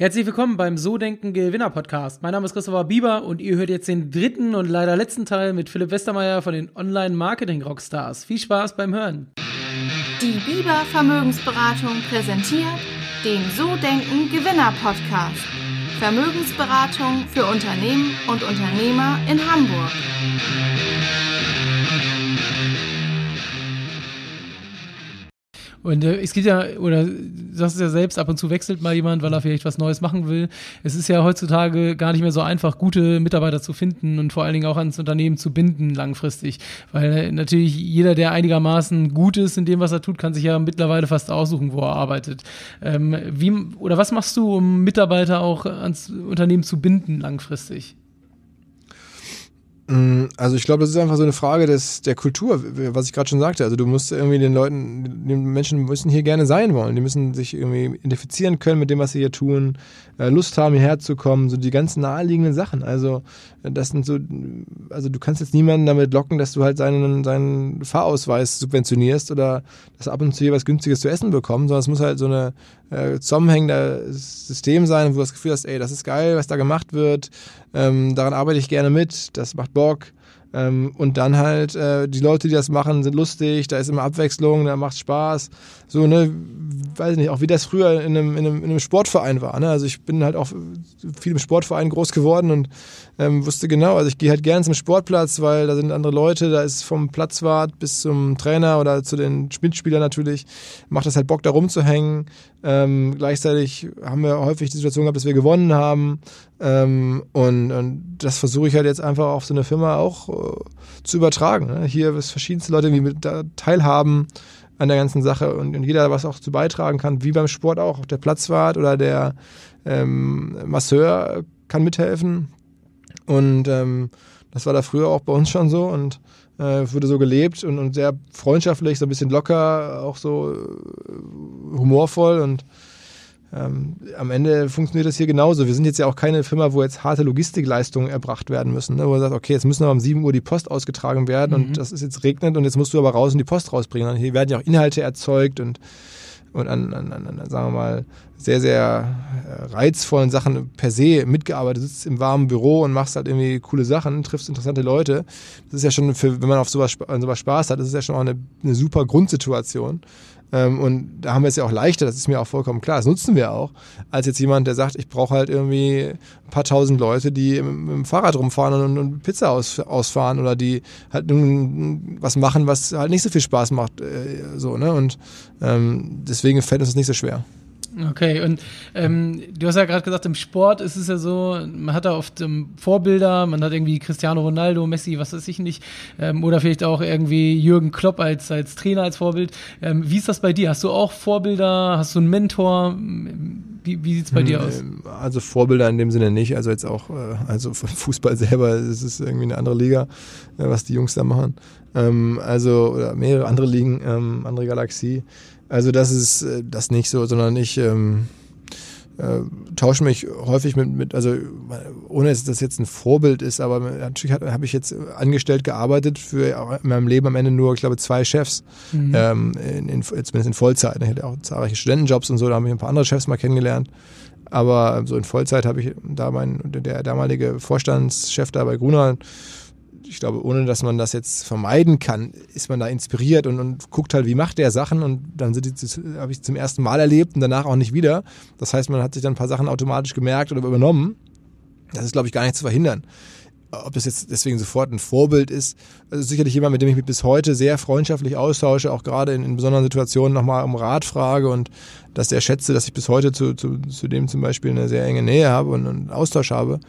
Herzlich willkommen beim So Denken Gewinner Podcast. Mein Name ist Christopher Bieber und ihr hört jetzt den dritten und leider letzten Teil mit Philipp Westermeier von den Online Marketing Rockstars. Viel Spaß beim Hören. Die Bieber Vermögensberatung präsentiert den So Denken Gewinner Podcast. Vermögensberatung für Unternehmen und Unternehmer in Hamburg. Und äh, es gibt ja, oder sagst es ja selbst, ab und zu wechselt mal jemand, weil er vielleicht was Neues machen will. Es ist ja heutzutage gar nicht mehr so einfach, gute Mitarbeiter zu finden und vor allen Dingen auch ans Unternehmen zu binden langfristig. Weil natürlich jeder, der einigermaßen gut ist in dem, was er tut, kann sich ja mittlerweile fast aussuchen, wo er arbeitet. Ähm, wie, oder was machst du, um Mitarbeiter auch ans Unternehmen zu binden langfristig? Mm, also ich glaube, das ist einfach so eine Frage des, der Kultur, was ich gerade schon sagte. Also du musst irgendwie den Leuten, die Menschen müssen hier gerne sein wollen. Die müssen sich irgendwie identifizieren können mit dem, was sie hier tun, äh, Lust haben, hierher zu kommen, so die ganzen naheliegenden Sachen. Also das sind so, also du kannst jetzt niemanden damit locken, dass du halt seinen, seinen Fahrausweis subventionierst oder dass ab und zu hier was Günstiges zu essen bekommen, sondern es muss halt so eine äh, zusammenhängendes System sein, wo du das Gefühl hast, ey, das ist geil, was da gemacht wird, ähm, daran arbeite ich gerne mit, das macht Bock. Ähm, und dann halt, äh, die Leute, die das machen, sind lustig, da ist immer Abwechslung, da macht Spaß. So, ne, weiß nicht, auch wie das früher in einem, in einem, in einem Sportverein war. Ne? Also ich bin halt auch viel im Sportverein groß geworden und ähm, wusste genau, also ich gehe halt gern zum Sportplatz, weil da sind andere Leute, da ist vom Platzwart bis zum Trainer oder zu den Mitspielern natürlich, macht das halt Bock, da rumzuhängen. Ähm, gleichzeitig haben wir häufig die Situation gehabt, dass wir gewonnen haben. Ähm, und, und das versuche ich halt jetzt einfach auf so eine Firma auch äh, zu übertragen. Ne? Hier ist verschiedenste Leute, die mit da teilhaben an der ganzen Sache und, und jeder was auch zu beitragen kann, wie beim Sport auch. Der Platzwart oder der ähm, Masseur kann mithelfen. Und ähm, das war da früher auch bei uns schon so und äh, wurde so gelebt und, und sehr freundschaftlich, so ein bisschen locker, auch so äh, humorvoll und ähm, am Ende funktioniert das hier genauso. Wir sind jetzt ja auch keine Firma, wo jetzt harte Logistikleistungen erbracht werden müssen. Ne? Wo man sagt, okay, jetzt müssen aber um 7 Uhr die Post ausgetragen werden mhm. und das ist jetzt regnet und jetzt musst du aber raus und die Post rausbringen. Und hier werden ja auch Inhalte erzeugt und, und an, an, an, sagen wir mal, sehr, sehr äh, reizvollen Sachen per se mitgearbeitet. Du sitzt im warmen Büro und machst halt irgendwie coole Sachen, triffst interessante Leute. Das ist ja schon, für, wenn man auf sowas, an sowas Spaß hat, das ist ja schon auch eine, eine super Grundsituation. Ähm, und da haben wir es ja auch leichter, das ist mir auch vollkommen klar, das nutzen wir auch, als jetzt jemand, der sagt, ich brauche halt irgendwie ein paar tausend Leute, die mit, dem Fahrrad rumfahren und, und Pizza aus, ausfahren oder die halt was machen, was halt nicht so viel Spaß macht. Äh, so, ne? Und ähm, deswegen fällt uns das nicht so schwer. Okay, und ähm, du hast ja gerade gesagt, im Sport ist es ja so, man hat da oft ähm, Vorbilder, man hat irgendwie Cristiano Ronaldo, Messi, was weiß ich nicht, ähm, oder vielleicht auch irgendwie Jürgen Klopp als, als Trainer, als Vorbild. Ähm, wie ist das bei dir? Hast du auch Vorbilder? Hast du einen Mentor? Wie, wie sieht es bei hm, dir aus? Also Vorbilder in dem Sinne nicht, also jetzt auch, äh, also Fußball selber, es ist irgendwie eine andere Liga, äh, was die Jungs da machen. Ähm, also, oder mehrere andere Ligen, ähm, andere Galaxie. Also das ist äh, das nicht so, sondern ich ähm, äh, tausche mich häufig mit, mit, also ohne dass das jetzt ein Vorbild ist, aber natürlich habe ich jetzt angestellt gearbeitet für in meinem Leben am Ende nur, ich glaube, zwei Chefs, mhm. ähm, in, in, zumindest in Vollzeit. Ich hatte auch zahlreiche Studentenjobs und so, da habe ich ein paar andere Chefs mal kennengelernt. Aber so in Vollzeit habe ich da mein, der damalige Vorstandschef da bei Gruner, ich glaube, ohne dass man das jetzt vermeiden kann, ist man da inspiriert und, und guckt halt, wie macht der Sachen und dann habe ich zum ersten Mal erlebt und danach auch nicht wieder. Das heißt, man hat sich dann ein paar Sachen automatisch gemerkt oder übernommen. Das ist, glaube ich, gar nicht zu verhindern. Ob das jetzt deswegen sofort ein Vorbild ist, also sicherlich jemand, mit dem ich mich bis heute sehr freundschaftlich austausche, auch gerade in, in besonderen Situationen nochmal um Rat frage und dass der schätze, dass ich bis heute zu, zu, zu dem zum Beispiel eine sehr enge Nähe habe und einen Austausch habe.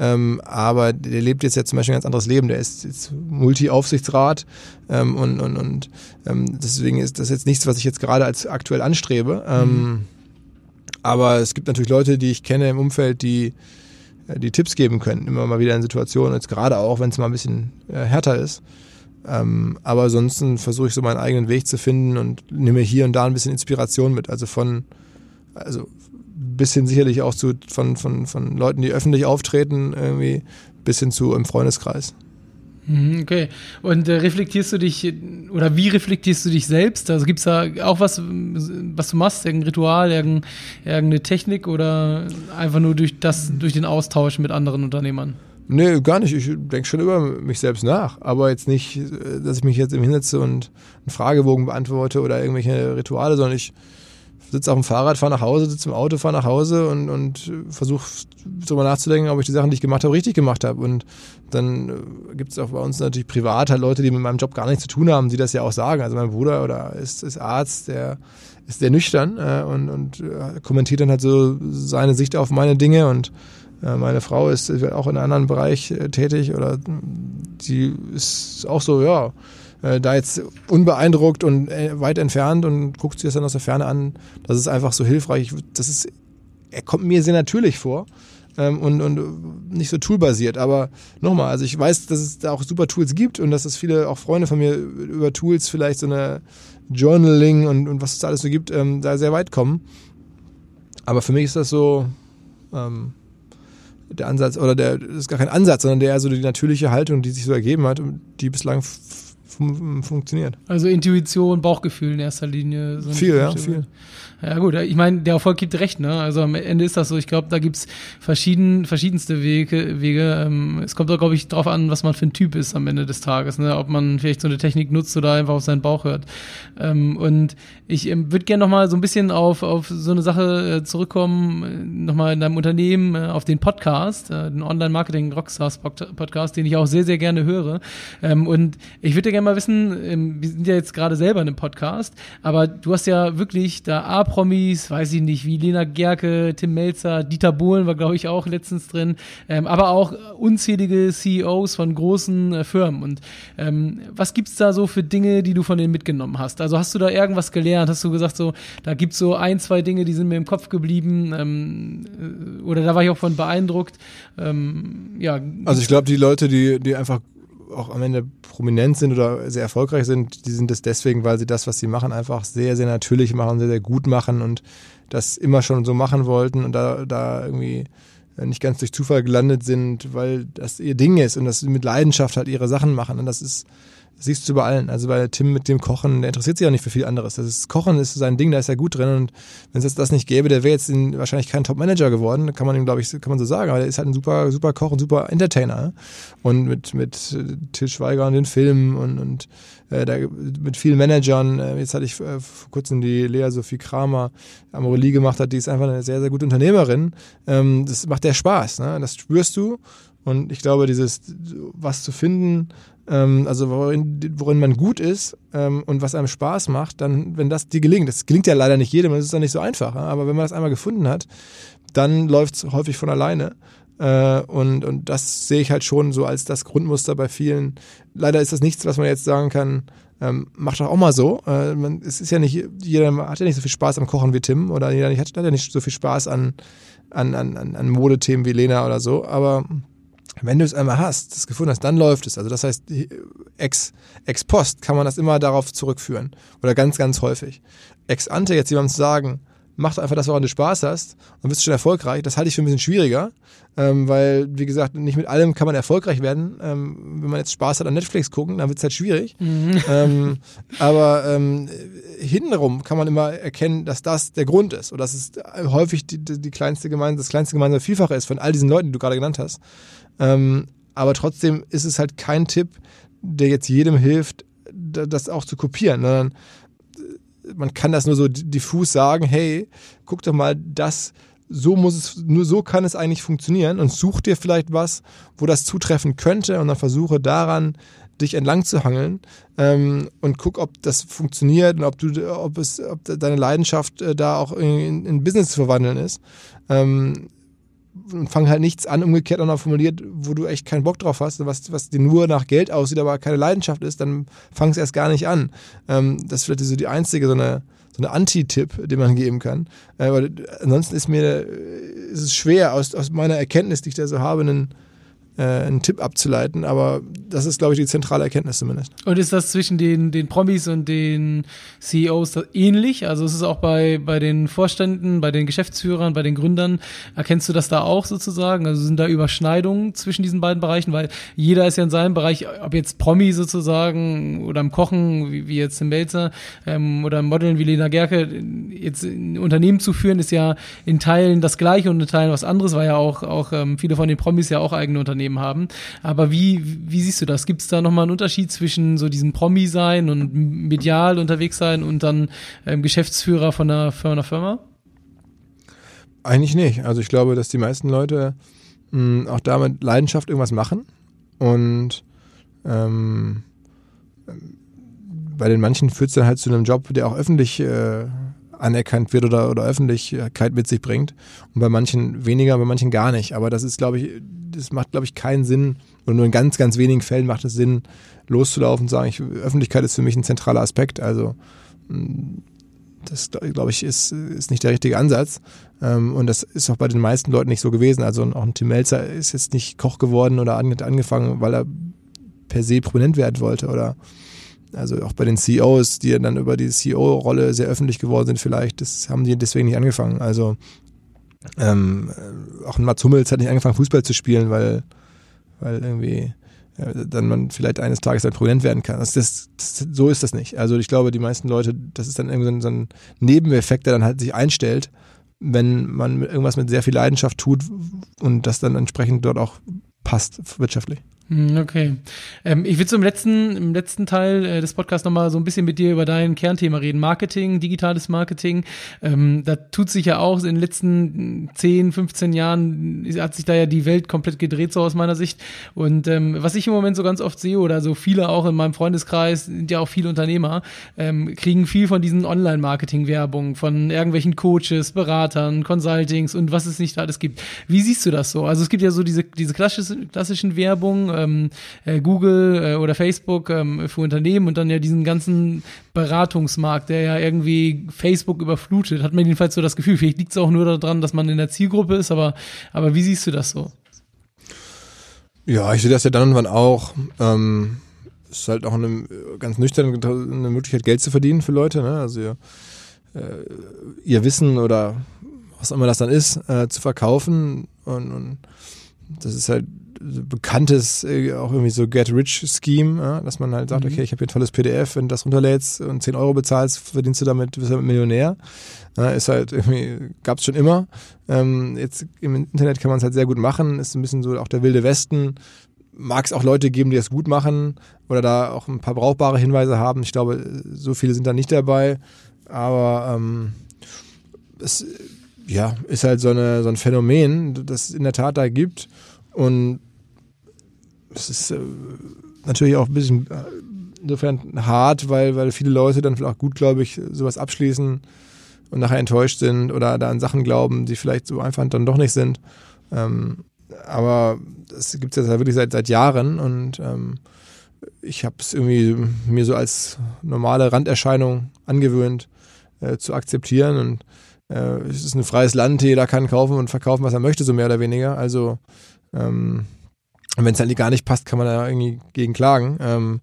Ähm, aber der lebt jetzt ja zum Beispiel ein ganz anderes Leben. Der ist jetzt Multi-Aufsichtsrat ähm, und, und, und ähm, deswegen ist das jetzt nichts, was ich jetzt gerade als aktuell anstrebe. Ähm, mhm. Aber es gibt natürlich Leute, die ich kenne im Umfeld, die äh, die Tipps geben können, immer mal wieder in Situationen, jetzt gerade auch, wenn es mal ein bisschen äh, härter ist. Ähm, aber ansonsten versuche ich so meinen eigenen Weg zu finden und nehme hier und da ein bisschen Inspiration mit. Also von, also bis hin sicherlich auch zu, von, von, von Leuten, die öffentlich auftreten, irgendwie bis hin zu im Freundeskreis. Mhm, okay. Und äh, reflektierst du dich, oder wie reflektierst du dich selbst? Also gibt es da auch was, was du machst, irgendein Ritual, irgendein, irgendeine Technik oder einfach nur durch das, durch den Austausch mit anderen Unternehmern? Nee, gar nicht. Ich denke schon über mich selbst nach. Aber jetzt nicht, äh, dass ich mich jetzt im hinsetze und einen Fragebogen beantworte oder irgendwelche Rituale, sondern ich sitze auf dem Fahrrad, fahre nach Hause, sitze im Auto, fahre nach Hause und, und versuche darüber nachzudenken, ob ich die Sachen, die ich gemacht habe, richtig gemacht habe. Und dann äh, gibt es auch bei uns natürlich privat halt Leute, die mit meinem Job gar nichts zu tun haben, die das ja auch sagen. Also mein Bruder oder ist, ist Arzt, der ist sehr nüchtern äh, und, und äh, kommentiert dann halt so seine Sicht auf meine Dinge und äh, meine Frau ist auch in einem anderen Bereich tätig oder die ist auch so, ja, äh, da jetzt unbeeindruckt und weit entfernt und guckt sich das dann aus der Ferne an. Das ist einfach so hilfreich. Das ist, er kommt mir sehr natürlich vor. Ähm, und, und nicht so toolbasiert. Aber nochmal, also ich weiß, dass es da auch super Tools gibt und dass es viele auch Freunde von mir über Tools vielleicht so eine Journaling und, und was es da alles so gibt, ähm, da sehr weit kommen. Aber für mich ist das so, ähm, der Ansatz, oder der ist gar kein Ansatz, sondern der so die natürliche Haltung, die sich so ergeben hat und die bislang funktioniert. Also Intuition, Bauchgefühl in erster Linie. So viel, ja, viel. Ja gut, ich meine, der Erfolg gibt recht, ne? Also am Ende ist das so, ich glaube, da gibt's verschieden, verschiedenste Wege. Wege. Ähm, es kommt doch, glaube ich, drauf an, was man für ein Typ ist am Ende des Tages, ne? Ob man vielleicht so eine Technik nutzt oder einfach auf seinen Bauch hört. Ähm, und ich ähm, würde gerne nochmal so ein bisschen auf, auf so eine Sache äh, zurückkommen, äh, nochmal in deinem Unternehmen, äh, auf den Podcast, den Online-Marketing Rockstars Podcast, den ich auch sehr, sehr gerne höre. Und ich würde gerne mal wissen, ähm, wir sind ja jetzt gerade selber in einem Podcast, aber du hast ja wirklich da A, Promis, weiß ich nicht, wie Lena Gerke, Tim Melzer, Dieter Bohlen war, glaube ich, auch letztens drin, ähm, aber auch unzählige CEOs von großen äh, Firmen. Und ähm, was gibt's da so für Dinge, die du von denen mitgenommen hast? Also hast du da irgendwas gelernt? Hast du gesagt, so, da gibt's so ein, zwei Dinge, die sind mir im Kopf geblieben, äh, oder da war ich auch von beeindruckt. Ja. Also ich glaube, die Leute, die, die einfach auch am Ende prominent sind oder sehr erfolgreich sind, die sind es deswegen, weil sie das, was sie machen, einfach sehr, sehr natürlich machen, sehr, sehr gut machen und das immer schon so machen wollten und da, da irgendwie nicht ganz durch Zufall gelandet sind, weil das ihr Ding ist und dass sie mit Leidenschaft halt ihre Sachen machen. Und das ist, das siehst du bei allen. Also bei Tim mit dem Kochen, der interessiert sich ja nicht für viel anderes. Das ist, Kochen ist sein Ding, da ist er gut drin. Und wenn es jetzt das nicht gäbe, der wäre jetzt in, wahrscheinlich kein Top-Manager geworden. Kann man ihm, glaube ich, kann man so sagen. Aber der ist halt ein super, super Koch und super Entertainer. Und mit, mit Till Schweiger und den Filmen und, und äh, da, mit vielen Managern. Äh, jetzt hatte ich äh, vor kurzem die Lea Sophie Kramer am Amorelie gemacht hat. Die ist einfach eine sehr, sehr gute Unternehmerin. Ähm, das macht der Spaß. Ne? Das spürst du. Und ich glaube, dieses was zu finden, ähm, also worin, worin man gut ist ähm, und was einem Spaß macht, dann, wenn das dir gelingt, das gelingt ja leider nicht jedem, das ist dann nicht so einfach, aber wenn man das einmal gefunden hat, dann läuft es häufig von alleine. Äh, und, und das sehe ich halt schon so als das Grundmuster bei vielen. Leider ist das nichts, was man jetzt sagen kann, ähm, macht doch auch mal so. Äh, man, es ist ja nicht, jeder hat ja nicht so viel Spaß am Kochen wie Tim oder jeder hat, hat ja nicht so viel Spaß an, an, an, an Modethemen wie Lena oder so, aber wenn du es einmal hast, das gefunden hast, dann läuft es. Also das heißt, ex, ex post kann man das immer darauf zurückführen. Oder ganz, ganz häufig. Ex ante jetzt jemandem zu sagen, mach einfach das, woran du Spaß hast und bist schon erfolgreich, das halte ich für ein bisschen schwieriger, ähm, weil, wie gesagt, nicht mit allem kann man erfolgreich werden. Ähm, wenn man jetzt Spaß hat an Netflix gucken, dann wird es halt schwierig. Mhm. Ähm, aber ähm, hintenrum kann man immer erkennen, dass das der Grund ist oder dass es häufig die, die kleinste Gemeinde, das kleinste gemeinsame Vielfache ist von all diesen Leuten, die du gerade genannt hast. Ähm, aber trotzdem ist es halt kein Tipp, der jetzt jedem hilft, das auch zu kopieren, sondern man kann das nur so diffus sagen, hey, guck doch mal, das, so muss es, nur so kann es eigentlich funktionieren und such dir vielleicht was, wo das zutreffen könnte und dann versuche daran, dich entlang zu hangeln ähm, und guck, ob das funktioniert und ob du, ob es, ob deine Leidenschaft äh, da auch in, in Business zu verwandeln ist. Ähm, und fang halt nichts an, umgekehrt auch noch formuliert, wo du echt keinen Bock drauf hast, was, was dir nur nach Geld aussieht, aber keine Leidenschaft ist, dann fang es erst gar nicht an. Ähm, das ist vielleicht so die einzige, so eine, so eine Anti-Tipp, den man geben kann. Äh, aber ansonsten ist mir, ist es schwer, aus, aus meiner Erkenntnis, die ich da so habe, einen, äh, einen Tipp abzuleiten, aber das ist, glaube ich, die zentrale Erkenntnis zumindest. Und ist das zwischen den, den Promis und den CEOs ähnlich? Also ist es auch bei, bei den Vorständen, bei den Geschäftsführern, bei den Gründern, erkennst du das da auch sozusagen? Also sind da Überschneidungen zwischen diesen beiden Bereichen? Weil jeder ist ja in seinem Bereich, ob jetzt Promi sozusagen oder im Kochen, wie, wie jetzt Tim Melzer, ähm, oder im Modeln wie Lena Gerke, jetzt ein Unternehmen zu führen, ist ja in Teilen das Gleiche und in Teilen was anderes, weil ja auch, auch ähm, viele von den Promis ja auch eigene Unternehmen haben. Aber wie, wie siehst du das? Gibt es da nochmal einen Unterschied zwischen so diesem Promi sein und medial unterwegs sein und dann ähm, Geschäftsführer von einer, von einer Firma? Eigentlich nicht. Also ich glaube, dass die meisten Leute mh, auch da mit Leidenschaft irgendwas machen und ähm, bei den manchen führt es dann halt zu einem Job, der auch öffentlich äh, anerkannt wird oder, oder Öffentlichkeit mit sich bringt. Und bei manchen weniger, bei manchen gar nicht. Aber das ist, glaube ich, das macht, glaube ich, keinen Sinn, oder nur in ganz, ganz wenigen Fällen macht es Sinn, loszulaufen und zu sagen, ich, Öffentlichkeit ist für mich ein zentraler Aspekt. Also das, glaube ich, ist, ist nicht der richtige Ansatz. Ähm, und das ist auch bei den meisten Leuten nicht so gewesen. Also auch ein Tim Melzer ist jetzt nicht Koch geworden oder angefangen, weil er per se prominent werden wollte oder also auch bei den CEOs, die dann über die CEO-Rolle sehr öffentlich geworden sind, vielleicht, das haben die deswegen nicht angefangen. Also ähm, auch ein Mats Hummels hat nicht angefangen, Fußball zu spielen, weil, weil irgendwie äh, dann man vielleicht eines Tages dann prominent werden kann. Also das, das, so ist das nicht. Also ich glaube, die meisten Leute, das ist dann irgendwie so ein Nebeneffekt, der dann halt sich einstellt, wenn man irgendwas mit sehr viel Leidenschaft tut und das dann entsprechend dort auch passt wirtschaftlich. Hm, okay. Ähm, ich will im letzten, im letzten Teil äh, des Podcasts nochmal so ein bisschen mit dir über dein Kernthema reden. Marketing, digitales Marketing. Ähm, da tut sich ja auch in den letzten 10, 15 Jahren hat sich da ja die Welt komplett gedreht, so aus meiner Sicht. Und ähm, was ich im Moment so ganz oft sehe, oder so viele auch in meinem Freundeskreis, sind ja auch viele Unternehmer, ähm, kriegen viel von diesen Online-Marketing-Werbungen, von irgendwelchen Coaches, Beratern, Consultings und was es nicht alles gibt. Wie siehst du das so? Also es gibt ja so diese, diese klassischen, klassischen Werbungen, ähm, äh, Google äh, oder Facebook ähm, für Unternehmen und dann ja diesen ganzen Beratungsmarkt, der ja irgendwie Facebook überflutet, hat man jedenfalls so das Gefühl. Vielleicht liegt es auch nur daran, dass man in der Zielgruppe ist, aber, aber wie siehst du das so? Ja, ich sehe das ja dann und wann auch. Ähm, ist halt auch eine ganz nüchtern eine Möglichkeit, Geld zu verdienen für Leute. Ne? Also ihr, äh, ihr Wissen oder was immer das dann ist, äh, zu verkaufen. Und, und das ist halt bekanntes äh, auch irgendwie so Get-Rich-Scheme, ja, dass man halt sagt, mhm. okay, ich habe hier ein tolles PDF, wenn du das runterlädst und 10 Euro bezahlst, verdienst du damit, bist du damit Millionär. Ja, ist halt irgendwie, gab es schon immer. Ähm, jetzt im Internet kann man es halt sehr gut machen, ist ein bisschen so auch der wilde Westen. Mag es auch Leute geben, die es gut machen oder da auch ein paar brauchbare Hinweise haben. Ich glaube, so viele sind da nicht dabei. Aber ähm, es ja, ist halt so, eine, so ein Phänomen, das es in der Tat da gibt. Und es ist äh, natürlich auch ein bisschen äh, insofern hart, weil, weil viele Leute dann vielleicht auch gut, glaube ich, sowas abschließen und nachher enttäuscht sind oder da an Sachen glauben, die vielleicht so einfach dann doch nicht sind. Ähm, aber das gibt es jetzt wirklich seit, seit Jahren und ähm, ich habe es irgendwie mir so als normale Randerscheinung angewöhnt äh, zu akzeptieren und äh, es ist ein freies Land, jeder kann kaufen und verkaufen, was er möchte, so mehr oder weniger. Also ähm, wenn es halt gar nicht passt, kann man da irgendwie gegen klagen. Ähm,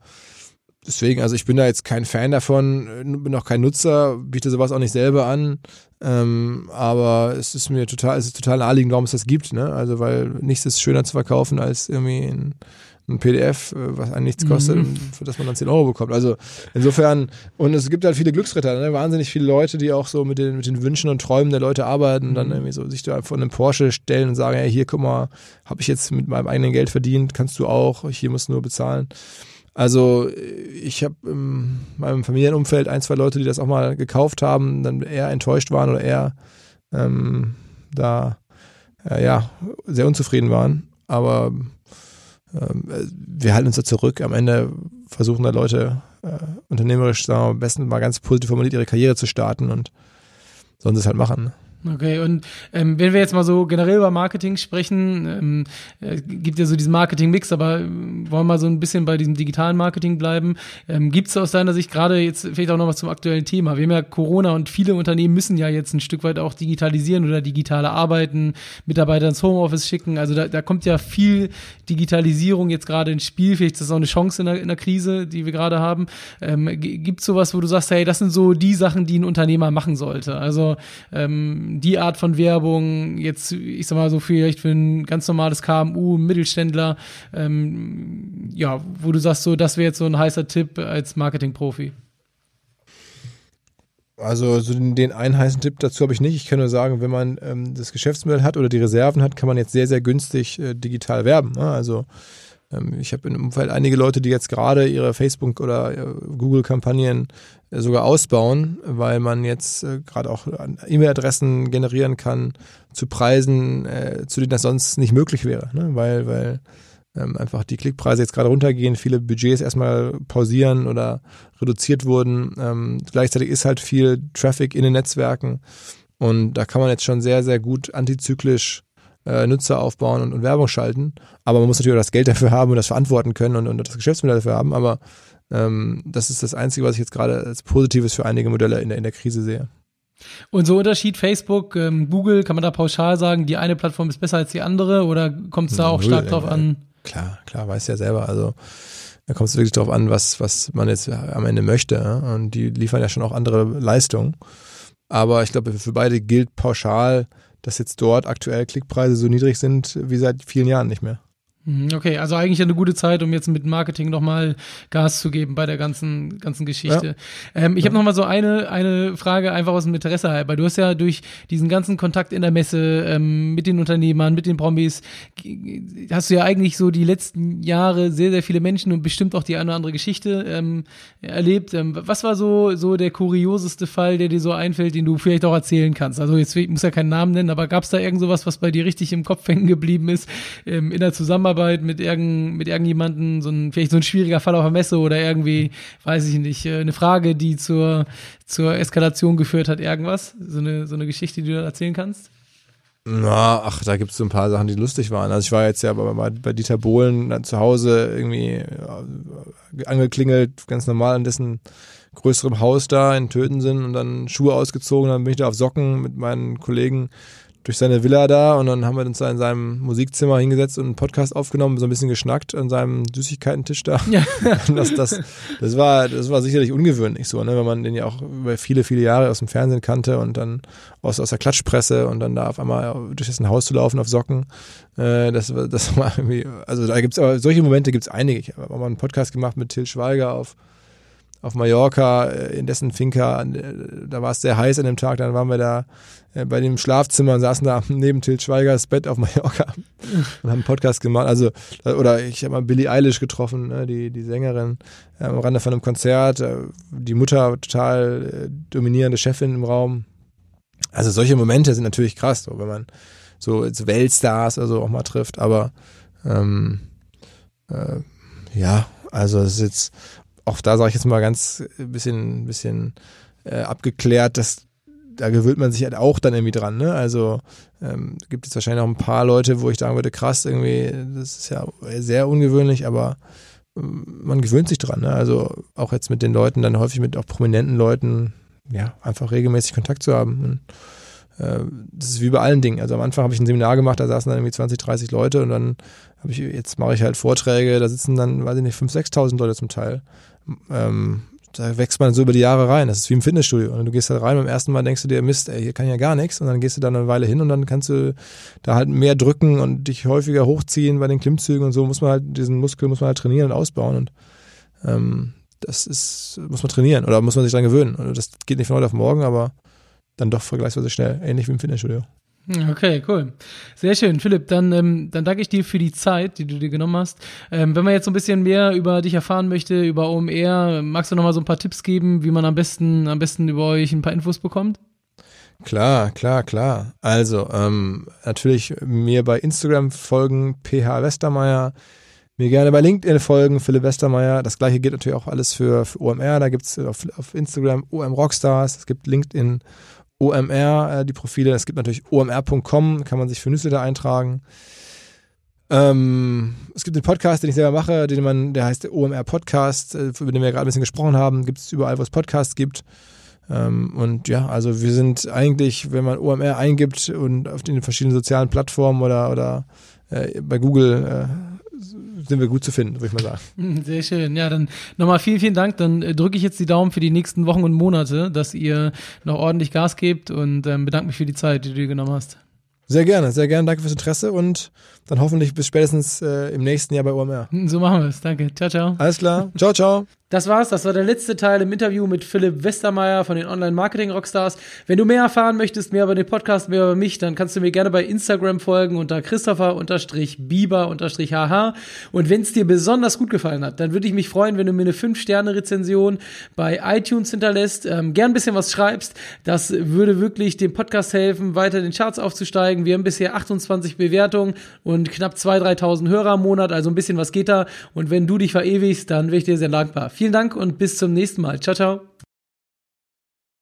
deswegen, also ich bin da jetzt kein Fan davon, bin auch kein Nutzer, biete sowas auch nicht selber an. Ähm, aber es ist mir total, es ist total naheliegend, warum es das gibt, ne? Also weil nichts ist schöner zu verkaufen als irgendwie ein ein PDF, äh, was einen nichts kostet, mhm. für das man dann 10 Euro bekommt. Also insofern, und es gibt halt viele Glücksritter, ne? wahnsinnig viele Leute, die auch so mit den, mit den Wünschen und Träumen der Leute arbeiten und dann mhm. irgendwie so sich da vor einem Porsche stellen und sagen, hey, hier, guck mal, habe ich jetzt mit meinem eigenen Geld verdient, kannst du auch, hier musst du nur bezahlen. Also ich habe in meinem Familienumfeld ein, zwei Leute, die das auch mal gekauft haben, dann eher enttäuscht waren oder eher ähm, da äh, ja sehr unzufrieden waren. Aber wir halten uns da zurück. Am Ende versuchen da Leute äh, unternehmerisch, sagen wir am besten mal ganz positiv formuliert, ihre Karriere zu starten und sollen sie es halt machen. Okay, und ähm, wenn wir jetzt mal so generell über Marketing sprechen, ähm, äh, gibt ja so diesen Marketing-Mix, aber äh, wollen wir mal so ein bisschen bei diesem digitalen Marketing bleiben. Ähm, gibt es aus deiner Sicht gerade jetzt vielleicht auch noch was zum aktuellen Thema? Wir haben ja Corona und viele Unternehmen müssen ja jetzt ein Stück weit auch digitalisieren oder digitale arbeiten, Mitarbeiter ins Homeoffice schicken. Also da, da kommt ja viel Digitalisierung jetzt gerade ins Spiel. Vielleicht ist das auch eine Chance in der, in der Krise, die wir gerade haben. Ähm, gibt es sowas, wo du sagst, hey, das sind so die Sachen, die ein Unternehmer machen sollte? Also ähm, die Art von Werbung, jetzt, ich sag mal so vielleicht für ein ganz normales KMU, Mittelständler, ähm, ja, wo du sagst, so, das wäre jetzt so ein heißer Tipp als Marketingprofi? Also so den, einen heißen Tipp dazu habe ich nicht. Ich kann nur sagen, wenn man ähm, das Geschäftsmodell hat oder die Reserven hat, kann man jetzt sehr, sehr günstig äh, digital werben. Ne? Also ich habe im Umfeld einige Leute, die jetzt gerade ihre Facebook- oder äh, Google-Kampagnen äh, sogar ausbauen, weil man jetzt äh, gerade auch E-Mail-Adressen generieren kann zu Preisen, zu denen das sonst nicht möglich wäre, ne? weil, weil ähm, einfach die Klickpreise jetzt gerade runtergehen, viele Budgets erstmal pausieren oder reduziert wurden. Ähm, gleichzeitig ist halt viel Traffic in den Netzwerken und da kann man jetzt schon sehr, sehr gut antizyklisch äh, Nutzer aufbauen und, und, Werbung schalten. Aber man muss natürlich auch das Geld dafür haben und das verantworten können und, und das Geschäftsmodell dafür haben. Aber ähm, das ist das Einzige, was ich jetzt gerade als Positives für einige Modelle in der, in der Krise sehe. Und so Unterschied Facebook, ähm, Google, kann man da pauschal sagen, die eine Plattform ist besser als die andere oder kommt es da auch stark drauf an? Klar, klar, weiß ja selber. Also da kommt es wirklich drauf an, was, was man jetzt am Ende möchte. Und die liefern ja schon auch andere Leistungen. Aber ich glaube, für beide gilt pauschal, dass jetzt dort aktuell Klickpreise so niedrig sind wie seit vielen Jahren nicht mehr. Mhm, okay, also eigentlich eine gute Zeit, um jetzt mit Marketing nochmal Gas zu geben bei der ganzen, ganzen Geschichte. Ja. Ähm, ich ja. habe nochmal so eine, eine Frage einfach aus dem Interesse halber. Du hast ja durch diesen ganzen Kontakt in der Messe ähm, mit den Unternehmern, mit den Promis, hast du ja eigentlich so die letzten Jahre sehr, sehr viele Menschen und bestimmt auch die eine oder andere Geschichte ähm, erlebt. Ähm, was war so, so der kurioseste Fall, der dir so einfällt, den du vielleicht auch erzählen kannst? Also jetzt ich muss ja keinen Namen nennen, aber gab es da irgend sowas, was bei dir richtig im Kopf hängen geblieben ist ähm, in der Zusammenarbeit? Zusammenarbeit mit, irgend, mit irgendjemandem, so ein, vielleicht so ein schwieriger Fall auf der Messe oder irgendwie, weiß ich nicht, äh, eine Frage, die zur, zur Eskalation geführt hat, irgendwas? So eine, so eine Geschichte, die du erzählen kannst? Na, ach, da gibt es so ein paar Sachen, die lustig waren. Also ich war jetzt ja bei, bei Dieter Bohlen dann zu Hause irgendwie äh, angeklingelt, ganz normal an dessen größerem Haus da in Tötensen und dann Schuhe ausgezogen, dann bin ich da auf Socken mit meinen Kollegen durch seine Villa da und dann haben wir uns da in seinem Musikzimmer hingesetzt und einen Podcast aufgenommen, so ein bisschen geschnackt an seinem Süßigkeitentisch da. Ja. Das, das, das, war, das war sicherlich ungewöhnlich so, ne, wenn man den ja auch über viele, viele Jahre aus dem Fernsehen kannte und dann aus, aus der Klatschpresse und dann da auf einmal durch dessen Haus zu laufen auf Socken. Äh, das, das war irgendwie, also da gibt's aber solche Momente gibt's einige. Ich habe auch mal einen Podcast gemacht mit Till Schweiger auf auf Mallorca, äh, in dessen Finca, äh, da war es sehr heiß an dem Tag, dann waren wir da äh, bei dem Schlafzimmer und saßen da neben Til Schweigers Bett auf Mallorca und haben einen Podcast gemacht. Also, oder ich habe mal Billie Eilish getroffen, ne, die, die Sängerin, am Rande von einem Konzert, die Mutter total dominierende Chefin im Raum. Also solche Momente sind natürlich krass, so, wenn man so jetzt Weltstars oder auch mal trifft, aber ähm, äh, ja, also es ist jetzt auch da sage ich jetzt mal ganz ein bisschen, bisschen äh, abgeklärt, dass da gewöhnt man sich halt auch dann irgendwie dran, ne? Also ähm, gibt es wahrscheinlich auch ein paar Leute, wo ich sagen würde, krass, irgendwie, das ist ja sehr ungewöhnlich, aber äh, man gewöhnt sich dran, ne? Also auch jetzt mit den Leuten, dann häufig mit auch prominenten Leuten, ja, einfach regelmäßig Kontakt zu haben. Und äh, das ist wie bei allen Dingen. Also am Anfang habe ich ein Seminar gemacht, da saßen dann irgendwie 20, 30 Leute und dann habe ich, jetzt mache ich halt Vorträge, da sitzen dann, weiß ich nicht, 5.000, 6.000 Leute zum Teil. Ähm, da wächst man so über die Jahre rein. Das ist wie im Fitnessstudio. Und du gehst halt rein, beim ersten Mal denkst du dir, Mist, ey, hier kann ja gar nichts. Und dann gehst du dann eine Weile hin und dann kannst du da halt mehr drücken und dich häufiger hochziehen bei den Klimmzügen und so. Muss man halt, diesen Muskel muss man halt trainieren und ausbauen. Und ähm, das ist, muss man trainieren oder muss man sich dran gewöhnen. Und das geht nicht von heute auf morgen, aber dann doch vergleichsweise schnell, ähnlich wie im Fitnessstudio. Okay, cool. Sehr schön. Philipp, dann, ähm, dann danke ich dir für die Zeit, die du dir genommen hast. Ähm, wenn man jetzt so ein bisschen mehr über dich erfahren möchte, über OMR, magst du noch mal so ein paar Tipps geben, wie man am besten, am besten über euch ein paar Infos bekommt? Klar, klar, klar. Also, ähm, natürlich mir bei Instagram folgen, PH Westermeier. Mir gerne bei LinkedIn folgen, Philipp Westermeier. Das gleiche gilt natürlich auch alles für, für OMR. Da gibt's auf, auf Instagram OM Rockstars. Es gibt LinkedIn OMR, äh, die Profile. Es gibt natürlich omr.com, kann man sich für Newsletter eintragen. Ähm, es gibt den Podcast, den ich selber mache, den man, der heißt der OMR Podcast, äh, über den wir gerade ein bisschen gesprochen haben. Gibt es überall, wo es Podcasts gibt. Ähm, und ja, also wir sind eigentlich, wenn man OMR eingibt und auf den verschiedenen sozialen Plattformen oder, oder äh, bei Google äh, sind wir gut zu finden, würde ich mal sagen. Sehr schön. Ja, dann nochmal vielen, vielen Dank. Dann äh, drücke ich jetzt die Daumen für die nächsten Wochen und Monate, dass ihr noch ordentlich Gas gebt und ähm, bedanke mich für die Zeit, die du dir genommen hast. Sehr gerne, sehr gerne. Danke fürs Interesse und dann hoffentlich bis spätestens äh, im nächsten Jahr bei OMR. So machen wir es. Danke. Ciao, ciao. Alles klar. Ciao, ciao. Das war's, das war der letzte Teil im Interview mit Philipp Westermeier von den Online-Marketing-Rockstars. Wenn du mehr erfahren möchtest, mehr über den Podcast, mehr über mich, dann kannst du mir gerne bei Instagram folgen unter Christopher-Bieber-HH. Und wenn es dir besonders gut gefallen hat, dann würde ich mich freuen, wenn du mir eine 5-Sterne-Rezension bei iTunes hinterlässt, ähm, gern ein bisschen was schreibst. Das würde wirklich dem Podcast helfen, weiter in den Charts aufzusteigen. Wir haben bisher 28 Bewertungen und knapp 2.000, 3.000 Hörer im Monat, also ein bisschen was geht da. Und wenn du dich verewigst, dann wäre ich dir sehr dankbar. Vielen Dank und bis zum nächsten Mal. Ciao, ciao.